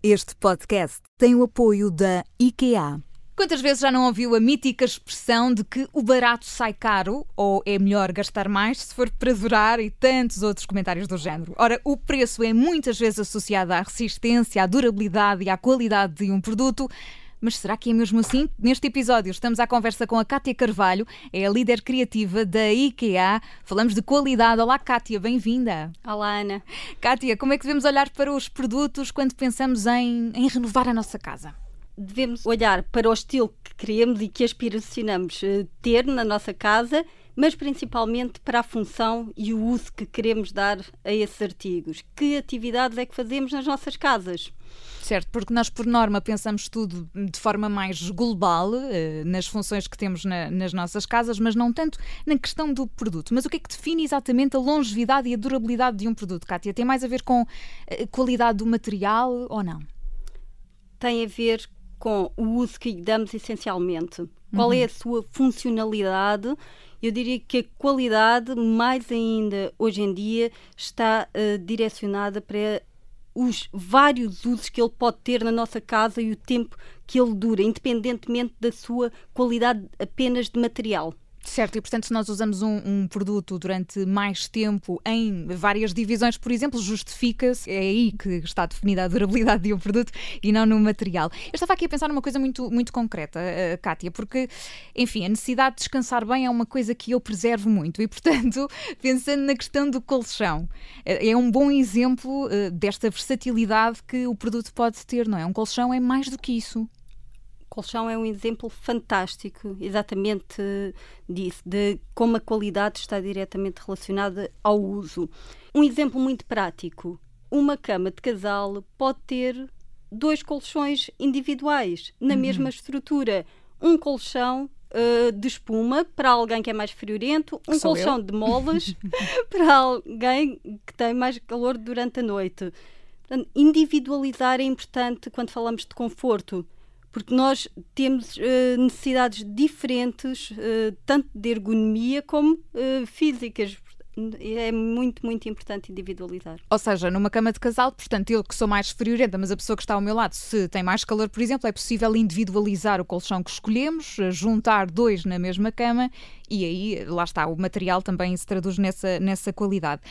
Este podcast tem o apoio da IKEA. Quantas vezes já não ouviu a mítica expressão de que o barato sai caro ou é melhor gastar mais se for para durar e tantos outros comentários do género? Ora, o preço é muitas vezes associado à resistência, à durabilidade e à qualidade de um produto. Mas será que é mesmo assim? Neste episódio estamos à conversa com a Kátia Carvalho, é a líder criativa da IKEA. Falamos de qualidade. Olá, Kátia, bem-vinda. Olá, Ana. Kátia, como é que devemos olhar para os produtos quando pensamos em, em renovar a nossa casa? Devemos olhar para o estilo que queremos e que aspiracionamos eh, ter na nossa casa, mas principalmente para a função e o uso que queremos dar a esses artigos. Que atividades é que fazemos nas nossas casas? Certo, porque nós, por norma, pensamos tudo de forma mais global, eh, nas funções que temos na, nas nossas casas, mas não tanto na questão do produto. Mas o que é que define exatamente a longevidade e a durabilidade de um produto, Kátia? Tem mais a ver com a eh, qualidade do material ou não? Tem a ver com o uso que lhe damos essencialmente. Qual é a sua funcionalidade? Eu diria que a qualidade, mais ainda hoje em dia, está uh, direcionada para os vários usos que ele pode ter na nossa casa e o tempo que ele dura, independentemente da sua qualidade apenas de material. Certo, e portanto, se nós usamos um, um, produto durante mais tempo em várias divisões, por exemplo, justifica-se, é aí que está definida a durabilidade de um produto e não no material. Eu estava aqui a pensar numa coisa muito, muito concreta, uh, Kátia, porque, enfim, a necessidade de descansar bem é uma coisa que eu preservo muito e, portanto, pensando na questão do colchão, é, é um bom exemplo uh, desta versatilidade que o produto pode ter, não é? Um colchão é mais do que isso colchão é um exemplo fantástico, exatamente disso, de como a qualidade está diretamente relacionada ao uso. Um exemplo muito prático: uma cama de casal pode ter dois colchões individuais na uhum. mesma estrutura. Um colchão Uh, de espuma para alguém que é mais friorento, um colchão eu. de molas para alguém que tem mais calor durante a noite. Portanto, individualizar é importante quando falamos de conforto porque nós temos uh, necessidades diferentes, uh, tanto de ergonomia como uh, físicas. É muito, muito importante individualizar. Ou seja, numa cama de casal, portanto, eu que sou mais friorenta, mas a pessoa que está ao meu lado, se tem mais calor, por exemplo, é possível individualizar o colchão que escolhemos, juntar dois na mesma cama e aí, lá está, o material também se traduz nessa, nessa qualidade.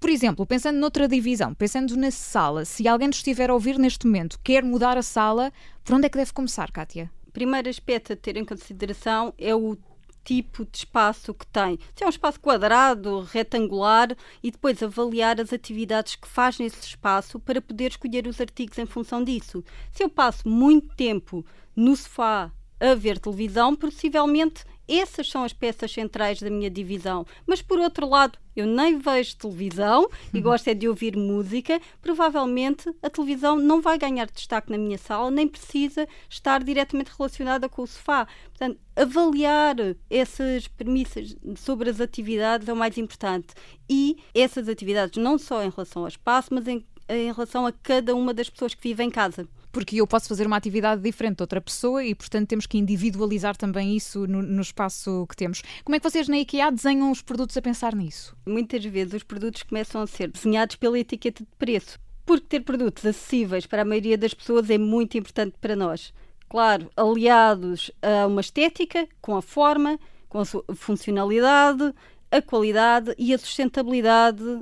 Por exemplo, pensando noutra divisão, pensando na sala, se alguém nos estiver a ouvir neste momento, quer mudar a sala, por onde é que deve começar, Kátia? Primeiro aspecto a ter em consideração é o tipo de espaço que tem. Se é um espaço quadrado, retangular, e depois avaliar as atividades que faz nesse espaço para poder escolher os artigos em função disso. Se eu passo muito tempo no sofá a ver televisão, possivelmente essas são as peças centrais da minha divisão. Mas por outro lado, eu nem vejo televisão e uhum. gosto é de ouvir música. Provavelmente a televisão não vai ganhar destaque na minha sala, nem precisa estar diretamente relacionada com o sofá. Portanto, avaliar essas premissas sobre as atividades é o mais importante. E essas atividades não só em relação ao espaço, mas em, em relação a cada uma das pessoas que vivem em casa porque eu posso fazer uma atividade diferente de outra pessoa e, portanto, temos que individualizar também isso no, no, espaço que temos. Como é que vocês na IKEA desenham os produtos a pensar nisso? Muitas vezes os produtos começam a ser desenhados pela etiqueta de preço, porque ter produtos acessíveis para a maioria das pessoas é muito importante para nós. Claro, aliados a uma estética, com a forma, com a funcionalidade, a qualidade e a sustentabilidade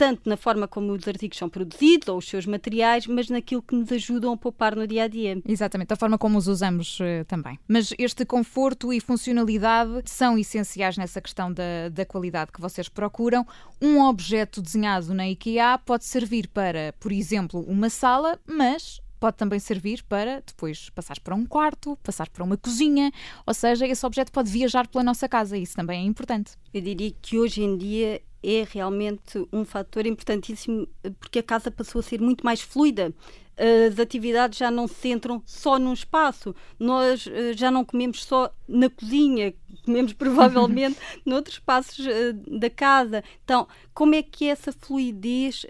tanto na forma como os artigos são produzidos ou os seus materiais, mas naquilo que nos ajudam a poupar no dia a dia. Exatamente, a forma como os usamos uh, também. Mas este conforto e funcionalidade são essenciais nessa questão da, da qualidade que vocês procuram. Um objeto desenhado na IKEA pode servir para, por exemplo, uma sala, mas pode também servir para depois passar para um quarto, passar para uma cozinha, ou seja, esse objeto pode viajar pela nossa casa, isso também é importante. Eu diria que hoje em dia é realmente um fator importantíssimo porque a casa passou a ser muito mais fluida. As atividades já não se centram só num espaço. Nós uh, já não comemos só na cozinha, comemos provavelmente noutros espaços da casa. Então, como é que essa fluidez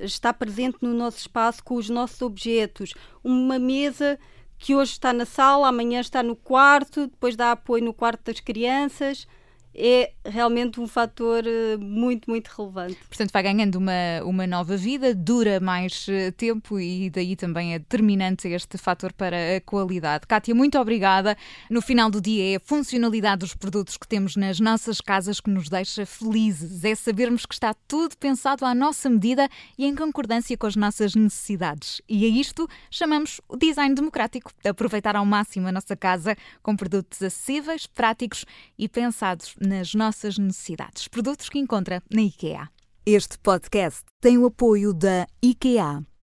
está presente no nosso espaço com os nossos objetos? Uma mesa que hoje está na sala, amanhã está no quarto, depois dá apoio no quarto das crianças é realmente um fator uh, muito, muito relevante. Portanto, vai ganhando uma, uma nova vida, dura mais uh, tempo e daí também é determinante este fator para a qualidade. Kátia, muito obrigada. No final do dia é a funcionalidade dos produtos que temos nas nossas casas que nos deixa felizes. É sabermos que está tudo pensado à nossa medida e em concordância com as nossas necessidades. E a isto chamamos o design democrático. Aproveitar ao máximo a nossa casa com produtos acessíveis, práticos e pensados nas nossas necessidades. Produtos que encontra na IKEA. Este podcast tem o apoio da IKEA.